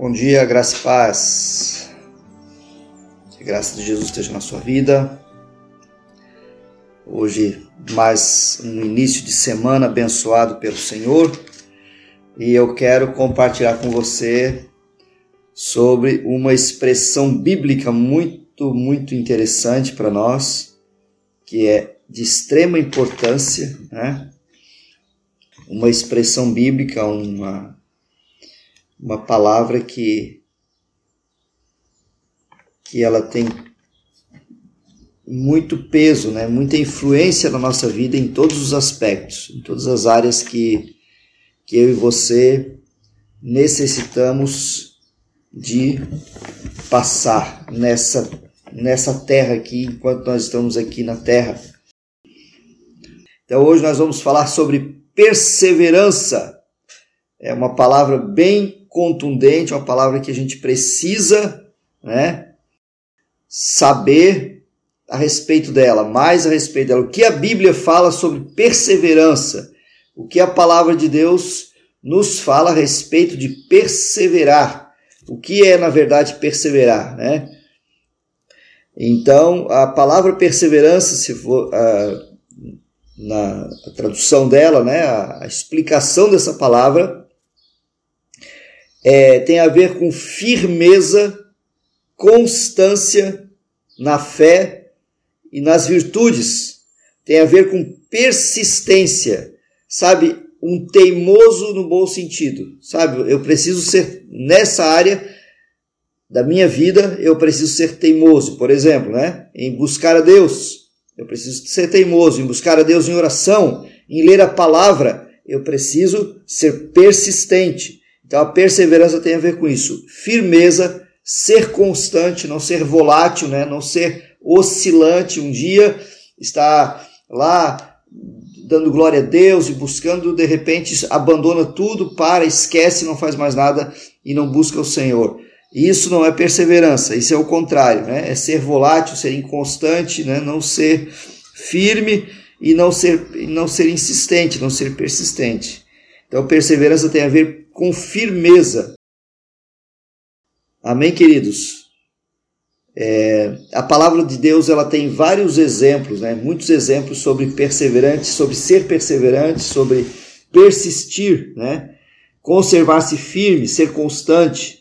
Bom dia, graça e paz. Que a graça de Jesus esteja na sua vida. Hoje, mais um início de semana abençoado pelo Senhor. E eu quero compartilhar com você sobre uma expressão bíblica muito, muito interessante para nós, que é de extrema importância, né? Uma expressão bíblica, uma uma palavra que que ela tem muito peso, né? muita influência na nossa vida em todos os aspectos, em todas as áreas que, que eu e você necessitamos de passar nessa, nessa terra aqui, enquanto nós estamos aqui na terra. Então hoje nós vamos falar sobre perseverança. É uma palavra bem contundente, uma palavra que a gente precisa né, saber a respeito dela, mais a respeito dela. O que a Bíblia fala sobre perseverança? O que a palavra de Deus nos fala a respeito de perseverar? O que é, na verdade, perseverar, né? Então, a palavra perseverança, se for uh, na tradução dela, né, a, a explicação dessa palavra, é, tem a ver com firmeza, constância na fé e nas virtudes. Tem a ver com persistência, sabe? Um teimoso no bom sentido, sabe? Eu preciso ser nessa área da minha vida, eu preciso ser teimoso, por exemplo, né? Em buscar a Deus, eu preciso ser teimoso, em buscar a Deus em oração, em ler a palavra, eu preciso ser persistente. Então a perseverança tem a ver com isso. Firmeza, ser constante, não ser volátil, né? não ser oscilante. Um dia está lá dando glória a Deus e buscando, de repente abandona tudo, para, esquece, não faz mais nada e não busca o Senhor. Isso não é perseverança, isso é o contrário, né? É ser volátil, ser inconstante, né? não ser firme e não ser, não ser insistente, não ser persistente. Então, perseverança tem a ver com firmeza. Amém, queridos? É, a palavra de Deus ela tem vários exemplos, né? muitos exemplos sobre perseverante, sobre ser perseverante, sobre persistir, né? conservar-se firme, ser constante.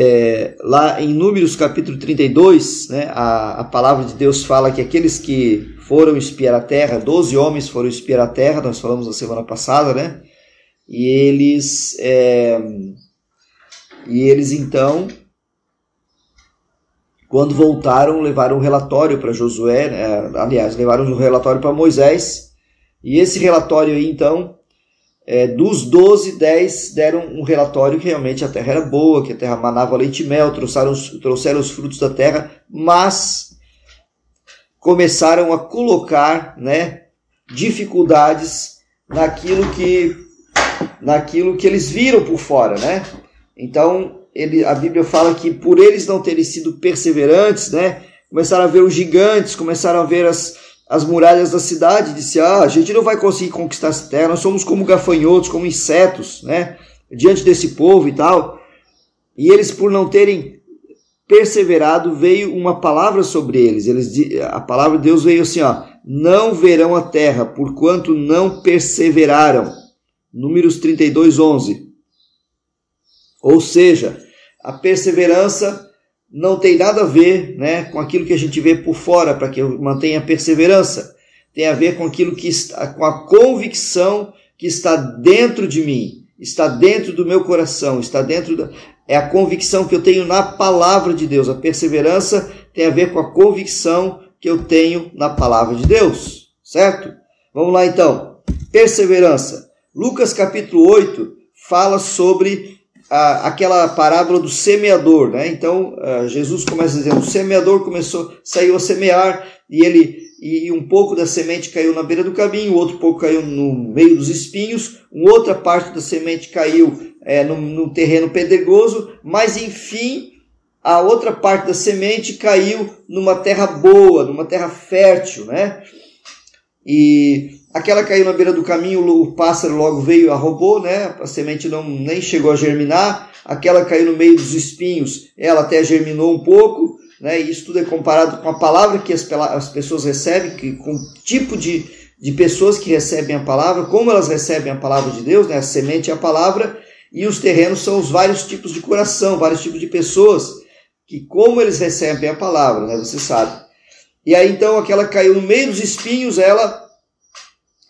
É, lá em Números capítulo 32, né, a, a palavra de Deus fala que aqueles que foram espiar a terra, 12 homens foram espiar a terra, nós falamos na semana passada, né? E eles, é, e eles então, quando voltaram, levaram um relatório para Josué, né? aliás, levaram um relatório para Moisés, e esse relatório aí então é, dos 12, 10 deram um relatório que realmente a terra era boa, que a terra manava leite e mel, trouxeram, trouxeram os frutos da terra, mas começaram a colocar né, dificuldades naquilo que, naquilo que eles viram por fora. Né? Então, ele, a Bíblia fala que por eles não terem sido perseverantes, né, começaram a ver os gigantes, começaram a ver as, as muralhas da cidade, disse: Ah, a gente não vai conseguir conquistar essa terra, nós somos como gafanhotos, como insetos, né? Diante desse povo e tal. E eles, por não terem perseverado, veio uma palavra sobre eles. eles a palavra de Deus veio assim: ó, Não verão a terra, porquanto não perseveraram. Números 32, 11. Ou seja, a perseverança não tem nada a ver né, com aquilo que a gente vê por fora, para que eu mantenha perseverança. Tem a ver com aquilo que está, com a convicção que está dentro de mim, está dentro do meu coração, está dentro da. É a convicção que eu tenho na palavra de Deus. A perseverança tem a ver com a convicção que eu tenho na palavra de Deus, certo? Vamos lá então. Perseverança. Lucas capítulo 8 fala sobre a, aquela parábola do semeador, né? Então Jesus começa dizendo: o semeador começou, saiu a semear e ele e um pouco da semente caiu na beira do caminho, outro pouco caiu no meio dos espinhos, uma outra parte da semente caiu é, no, no terreno pedregoso, mas enfim a outra parte da semente caiu numa terra boa, numa terra fértil, né? E aquela caiu na beira do caminho, o pássaro logo veio, a roubou, né? A semente não nem chegou a germinar. Aquela caiu no meio dos espinhos, ela até germinou um pouco, né? E isso tudo é comparado com a palavra que as, as pessoas recebem, que, com o tipo de, de pessoas que recebem a palavra, como elas recebem a palavra de Deus, né? A semente é a palavra, e os terrenos são os vários tipos de coração, vários tipos de pessoas, que como eles recebem a palavra, né? Você sabe. E aí então aquela caiu no meio dos espinhos, ela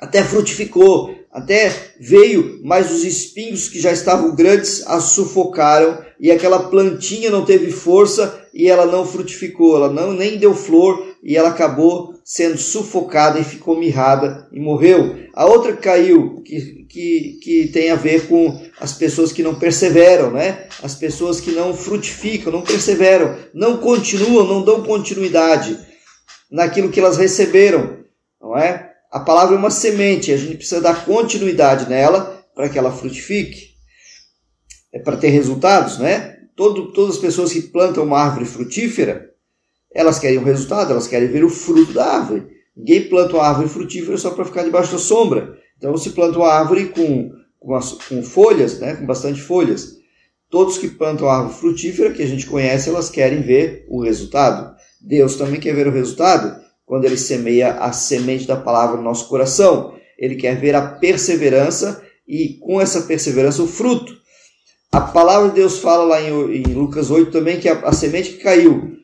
até frutificou, até veio, mas os espinhos que já estavam grandes a sufocaram e aquela plantinha não teve força e ela não frutificou, ela não nem deu flor e ela acabou sendo sufocada e ficou mirrada e morreu. A outra caiu, que, que, que tem a ver com as pessoas que não perseveram, né? As pessoas que não frutificam, não perseveram, não continuam, não dão continuidade naquilo que elas receberam, não é? A palavra é uma semente, a gente precisa dar continuidade nela para que ela frutifique, é para ter resultados, né? Todo, todas as pessoas que plantam uma árvore frutífera, elas querem um resultado, elas querem ver o fruto da árvore. Ninguém planta uma árvore frutífera só para ficar debaixo da sombra. Então se planta uma árvore com, com, as, com folhas, né? com bastante folhas. Todos que plantam árvore frutífera, que a gente conhece, elas querem ver o resultado. Deus também quer ver o resultado quando ele semeia a semente da palavra no nosso coração. Ele quer ver a perseverança e, com essa perseverança, o fruto. A palavra de Deus fala lá em, Lucas 8 também que a, a, semente que caiu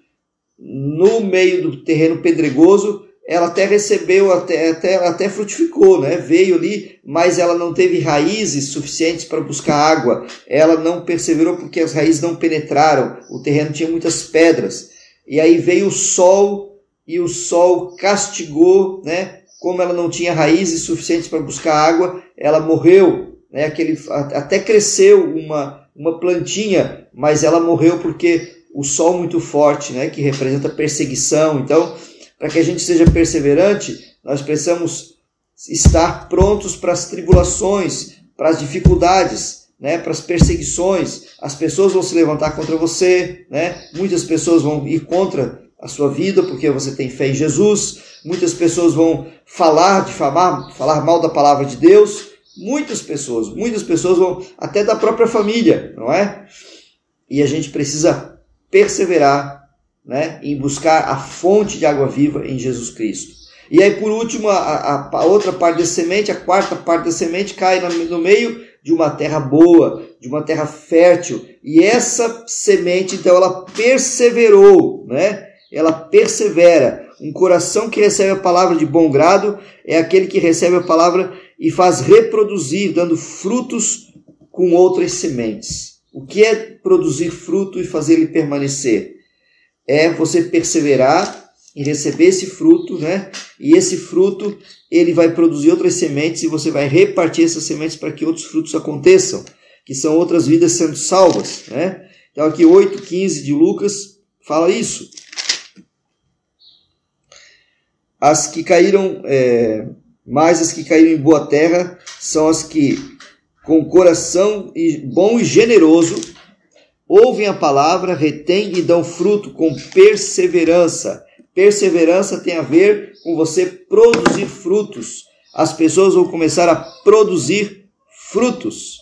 no meio do terreno pedregoso, ela até recebeu, até, até, até frutificou, né? veio ali, mas ela não teve raízes suficientes para buscar água. Ela não perseverou porque as raízes não penetraram, o terreno tinha muitas pedras. E aí veio o sol e o sol castigou, né? Como ela não tinha raízes suficientes para buscar água, ela morreu, né? Aquele, até cresceu uma, uma plantinha, mas ela morreu porque o sol muito forte, né? Que representa perseguição. Então, para que a gente seja perseverante, nós precisamos estar prontos para as tribulações, para as dificuldades, né, para as perseguições. As pessoas vão se levantar contra você, né? Muitas pessoas vão ir contra a sua vida porque você tem fé em Jesus. Muitas pessoas vão falar, difamar, falar mal da palavra de Deus. Muitas pessoas, muitas pessoas vão até da própria família, não é? E a gente precisa perseverar, né, em buscar a fonte de água viva em Jesus Cristo. E aí, por último, a, a, outra parte da semente, a quarta parte da semente, cai no meio de uma terra boa, de uma terra fértil. E essa semente, então, ela perseverou, né? Ela persevera. Um coração que recebe a palavra de bom grado é aquele que recebe a palavra e faz reproduzir, dando frutos com outras sementes. O que é produzir fruto e fazer ele permanecer? É você perseverar em receber esse fruto, né? E esse fruto ele vai produzir outras sementes e você vai repartir essas sementes para que outros frutos aconteçam, que são outras vidas sendo salvas, né? Então aqui 8:15 de Lucas fala isso. As que caíram, é, mais as que caíram em boa terra são as que, com coração bom e generoso, ouvem a palavra, retêm e dão fruto com perseverança. Perseverança tem a ver com você produzir frutos. As pessoas vão começar a produzir frutos.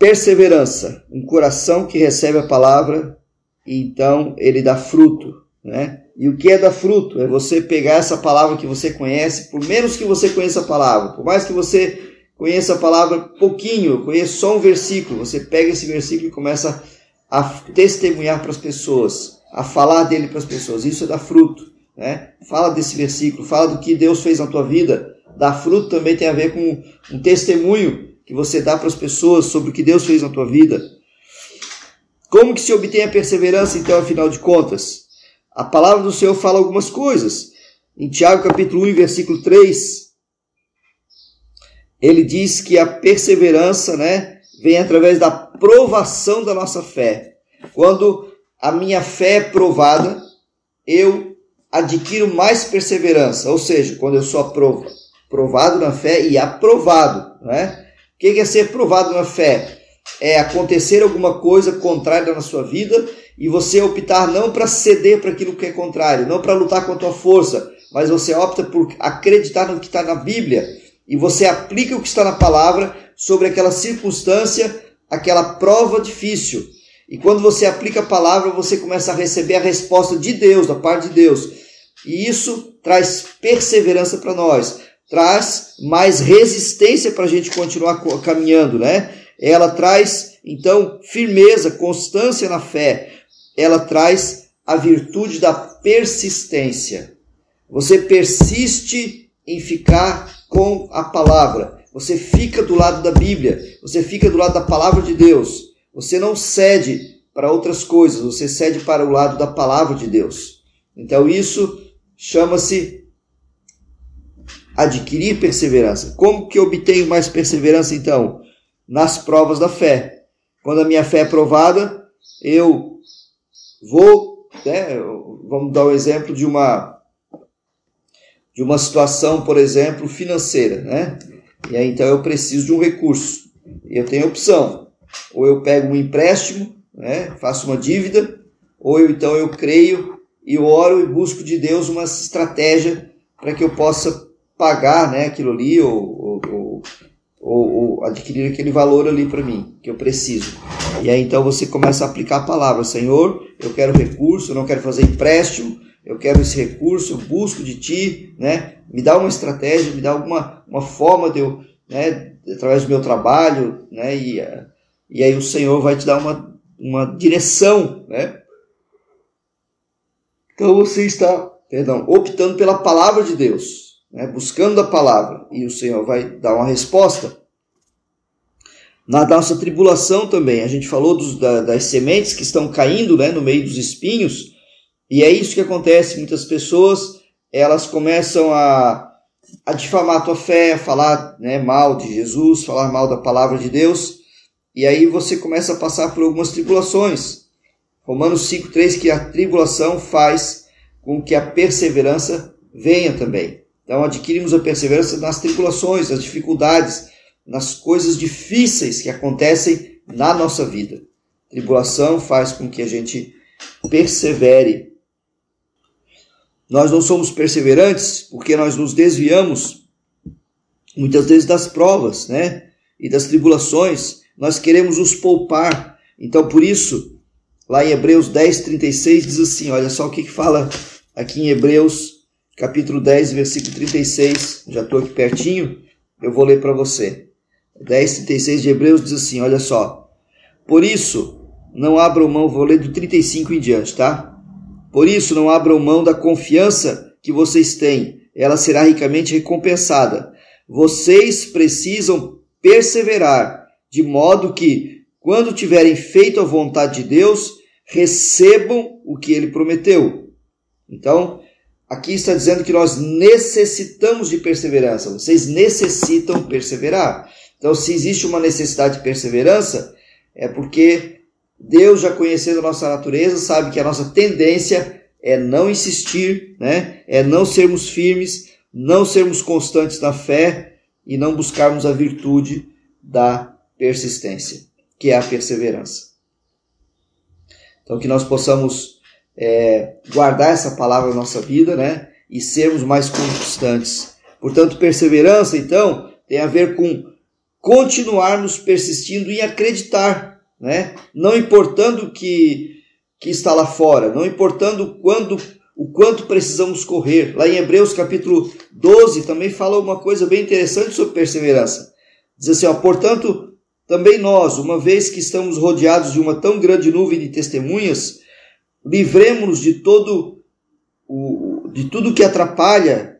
Perseverança, um coração que recebe a palavra e então ele dá fruto, né? E o que é dar fruto? É você pegar essa palavra que você conhece, por menos que você conheça a palavra, por mais que você conheça a palavra pouquinho, conheça só um versículo, você pega esse versículo e começa a testemunhar para as pessoas, a falar dele para as pessoas. Isso é dar fruto. Né? Fala desse versículo, fala do que Deus fez na tua vida. Dar fruto também tem a ver com um testemunho que você dá para as pessoas sobre o que Deus fez na tua vida. Como que se obtém a perseverança, então, afinal de contas? A palavra do Senhor fala algumas coisas. Em Tiago capítulo 1, versículo 3, ele diz que a perseverança, né, vem através da provação da nossa fé. Quando a minha fé é provada, eu adquiro mais perseverança, ou seja, quando eu sou aprovado na fé e aprovado, né? O que é ser provado na fé? É acontecer alguma coisa contrária na sua vida e você optar não para ceder para aquilo que é contrário, não para lutar com a tua força, mas você opta por acreditar no que está na Bíblia e você aplica o que está na palavra sobre aquela circunstância, aquela prova difícil. E quando você aplica a palavra, você começa a receber a resposta de Deus, da parte de Deus. E isso traz perseverança para nós, traz mais resistência para a gente continuar caminhando, né? Ela traz, então, firmeza, constância na fé. Ela traz a virtude da persistência. Você persiste em ficar com a palavra. Você fica do lado da Bíblia. Você fica do lado da palavra de Deus. Você não cede para outras coisas. Você cede para o lado da palavra de Deus. Então isso chama-se adquirir perseverança. Como que obtenho mais perseverança então? Nas provas da fé. Quando a minha fé é provada, eu vou, né, vamos dar o um exemplo de uma de uma situação, por exemplo, financeira, né? E aí então eu preciso de um recurso. Eu tenho opção. Ou eu pego um empréstimo, né, faço uma dívida, ou eu, então eu creio e oro e busco de Deus uma estratégia para que eu possa pagar né, aquilo ali ou, ou, ou adquirir aquele valor ali para mim que eu preciso. E aí então você começa a aplicar a palavra: Senhor, eu quero recurso, eu não quero fazer empréstimo, eu quero esse recurso, eu busco de ti, né? Me dá uma estratégia, me dá alguma uma forma de eu, né, através do meu trabalho, né? E, e aí o Senhor vai te dar uma, uma direção, né? Então você está, perdão, optando pela palavra de Deus, né? buscando a palavra, e o Senhor vai dar uma resposta. Na nossa tribulação também, a gente falou dos, da, das sementes que estão caindo né, no meio dos espinhos, e é isso que acontece. Muitas pessoas elas começam a, a difamar a tua fé, a falar né, mal de Jesus, falar mal da palavra de Deus, e aí você começa a passar por algumas tribulações. Romanos 5,3 que a tribulação faz com que a perseverança venha também. Então adquirimos a perseverança nas tribulações, nas dificuldades, nas coisas difíceis que acontecem na nossa vida. Tribulação faz com que a gente persevere. Nós não somos perseverantes porque nós nos desviamos muitas vezes das provas, né? E das tribulações. Nós queremos os poupar. Então, por isso, Lá em Hebreus 10, 36 diz assim: olha só o que, que fala aqui em Hebreus, capítulo 10, versículo 36. Já estou aqui pertinho, eu vou ler para você. 10, 36 de Hebreus diz assim: olha só. Por isso, não abram mão, vou ler do 35 em diante, tá? Por isso, não abram mão da confiança que vocês têm, ela será ricamente recompensada. Vocês precisam perseverar, de modo que, quando tiverem feito a vontade de Deus, recebam o que ele prometeu. Então, aqui está dizendo que nós necessitamos de perseverança. Vocês necessitam perseverar. Então, se existe uma necessidade de perseverança, é porque Deus, já conhecendo a nossa natureza, sabe que a nossa tendência é não insistir, né? é não sermos firmes, não sermos constantes na fé e não buscarmos a virtude da persistência, que é a perseverança. Então, que nós possamos é, guardar essa palavra na nossa vida, né? E sermos mais constantes. Portanto, perseverança, então, tem a ver com continuarmos persistindo em acreditar, né? Não importando que que está lá fora, não importando quando o quanto precisamos correr. Lá em Hebreus capítulo 12 também fala uma coisa bem interessante sobre perseverança. Diz assim, ó, portanto, também nós, uma vez que estamos rodeados de uma tão grande nuvem de testemunhas, livremos-nos de todo o, de tudo que atrapalha,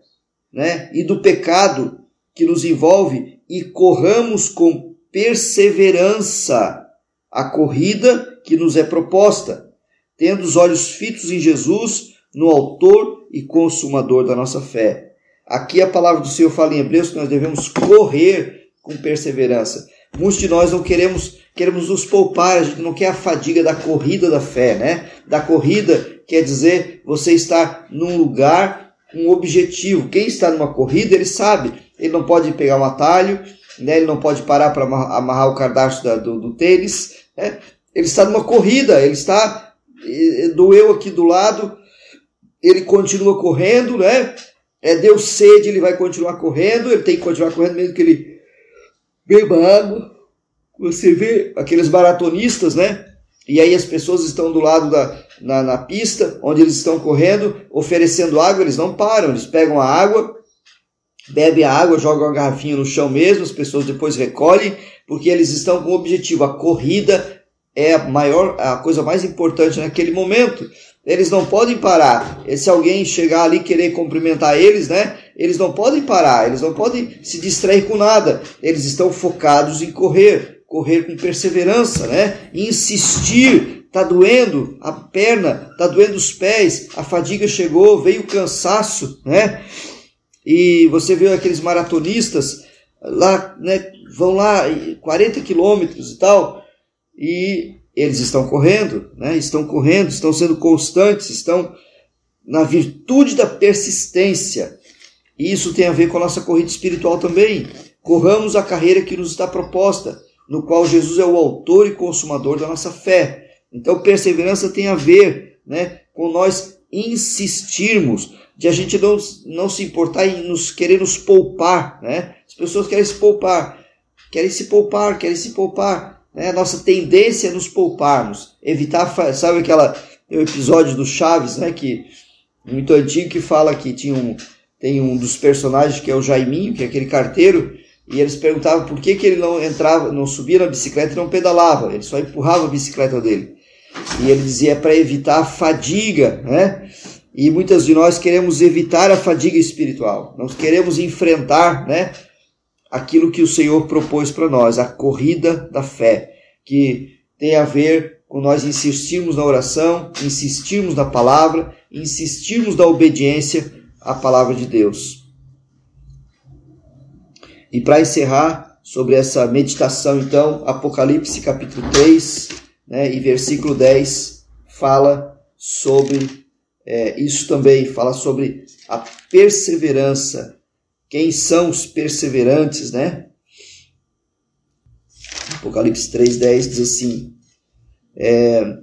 né, e do pecado que nos envolve e corramos com perseverança a corrida que nos é proposta, tendo os olhos fitos em Jesus, no autor e consumador da nossa fé. Aqui a palavra do Senhor fala em Hebreus que nós devemos correr com perseverança. Muitos de nós não queremos queremos nos poupar, a gente não quer a fadiga da corrida da fé, né? Da corrida quer dizer você estar num lugar, um objetivo. Quem está numa corrida, ele sabe, ele não pode pegar um atalho, né? ele não pode parar para amarrar o cardápio do, do tênis, né? ele está numa corrida, ele está doeu aqui do lado, ele continua correndo, né? é, deu sede, ele vai continuar correndo, ele tem que continuar correndo mesmo que ele beba água. Você vê aqueles maratonistas, né? E aí as pessoas estão do lado da na, na pista, onde eles estão correndo, oferecendo água, eles não param, eles pegam a água, bebem a água, jogam a garrafinha no chão mesmo, as pessoas depois recolhem, porque eles estão com o objetivo, a corrida é a maior, a coisa mais importante naquele momento. Eles não podem parar. Se alguém chegar ali querer cumprimentar eles, né? Eles não podem parar, eles não podem se distrair com nada. Eles estão focados em correr, correr com perseverança, né? Insistir. Tá doendo a perna, tá doendo os pés, a fadiga chegou, veio o cansaço, né? E você vê aqueles maratonistas lá, né? Vão lá 40 quilômetros e tal, e eles estão correndo, né? estão correndo, estão sendo constantes, estão na virtude da persistência. E isso tem a ver com a nossa corrida espiritual também. Corramos a carreira que nos está proposta, no qual Jesus é o autor e consumador da nossa fé. Então, perseverança tem a ver né, com nós insistirmos, de a gente não, não se importar em nos querer nos poupar. Né? As pessoas querem se poupar, querem se poupar, querem se poupar. Né? Nossa tendência é nos pouparmos, evitar, sabe aquela o episódio do Chaves, né, que muito antigo que fala que tinha um tem um dos personagens que é o Jaiminho, que é aquele carteiro, e eles perguntavam por que, que ele não entrava, não subia na bicicleta e não pedalava, ele só empurrava a bicicleta dele. E ele dizia para evitar a fadiga, né? E muitas de nós queremos evitar a fadiga espiritual. Nós queremos enfrentar, né? Aquilo que o Senhor propôs para nós, a corrida da fé, que tem a ver com nós insistirmos na oração, insistirmos na palavra, insistirmos na obediência à palavra de Deus. E para encerrar sobre essa meditação, então, Apocalipse capítulo 3 né, e versículo 10 fala sobre é, isso também, fala sobre a perseverança quem são os perseverantes, né? Apocalipse 3,10 diz assim, é,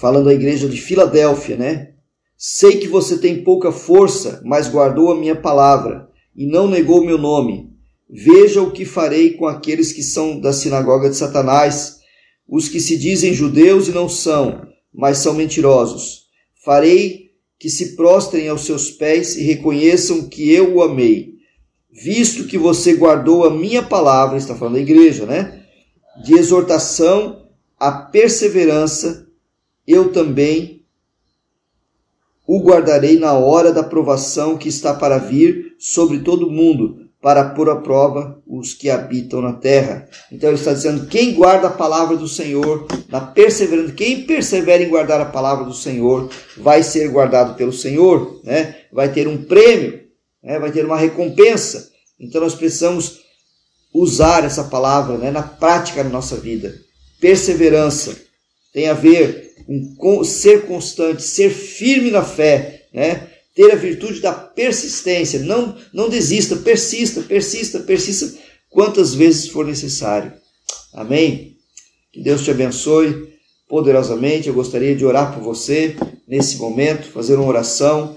falando à igreja de Filadélfia, né? Sei que você tem pouca força, mas guardou a minha palavra e não negou meu nome. Veja o que farei com aqueles que são da sinagoga de Satanás, os que se dizem judeus e não são, mas são mentirosos. Farei que se prostrem aos seus pés e reconheçam que eu o amei. Visto que você guardou a minha palavra, está falando da igreja, né? De exortação à perseverança, eu também o guardarei na hora da provação que está para vir sobre todo mundo, para pôr à prova os que habitam na terra. Então ele está dizendo: quem guarda a palavra do Senhor, na perseverança, quem persevera em guardar a palavra do Senhor, vai ser guardado pelo Senhor, né? vai ter um prêmio, né? vai ter uma recompensa. Então nós precisamos usar essa palavra né? na prática da nossa vida. Perseverança tem a ver com ser constante, ser firme na fé, né? Ter a virtude da persistência. Não, não desista, persista, persista, persista, quantas vezes for necessário. Amém? Que Deus te abençoe poderosamente. Eu gostaria de orar por você nesse momento, fazer uma oração.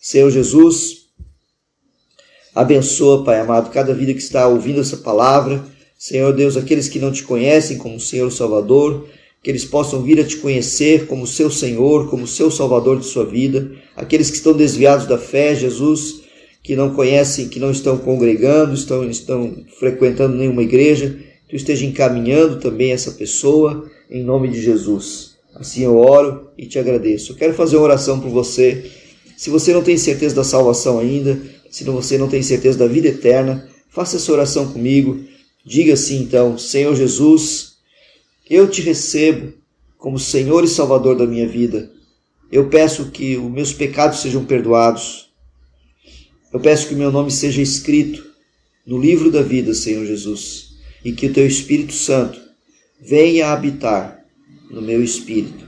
Senhor Jesus, abençoa, Pai amado, cada vida que está ouvindo essa palavra. Senhor Deus, aqueles que não te conhecem como Senhor Salvador, que eles possam vir a te conhecer como seu Senhor, como seu Salvador de sua vida. Aqueles que estão desviados da fé, Jesus, que não conhecem, que não estão congregando, estão, estão frequentando nenhuma igreja, tu esteja encaminhando também essa pessoa em nome de Jesus. Assim eu oro e te agradeço. Eu quero fazer uma oração por você. Se você não tem certeza da salvação ainda, se você não tem certeza da vida eterna, faça essa oração comigo. Diga assim então: Senhor Jesus, eu te recebo como Senhor e Salvador da minha vida. Eu peço que os meus pecados sejam perdoados. Eu peço que o meu nome seja escrito no livro da vida, Senhor Jesus, e que o teu Espírito Santo venha habitar no meu espírito.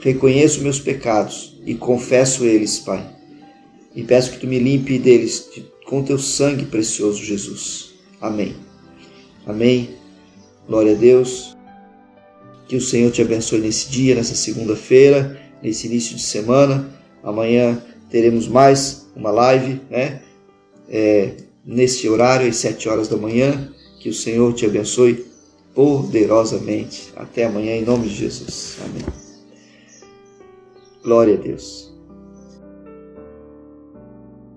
Reconheço meus pecados e confesso eles, Pai. E peço que tu me limpe deles com teu sangue precioso, Jesus. Amém. Amém. Glória a Deus. Que o Senhor te abençoe nesse dia, nessa segunda-feira, nesse início de semana. Amanhã teremos mais uma live, né? É, neste horário, às sete horas da manhã. Que o Senhor te abençoe poderosamente. Até amanhã, em nome de Jesus. Amém. Glória a Deus.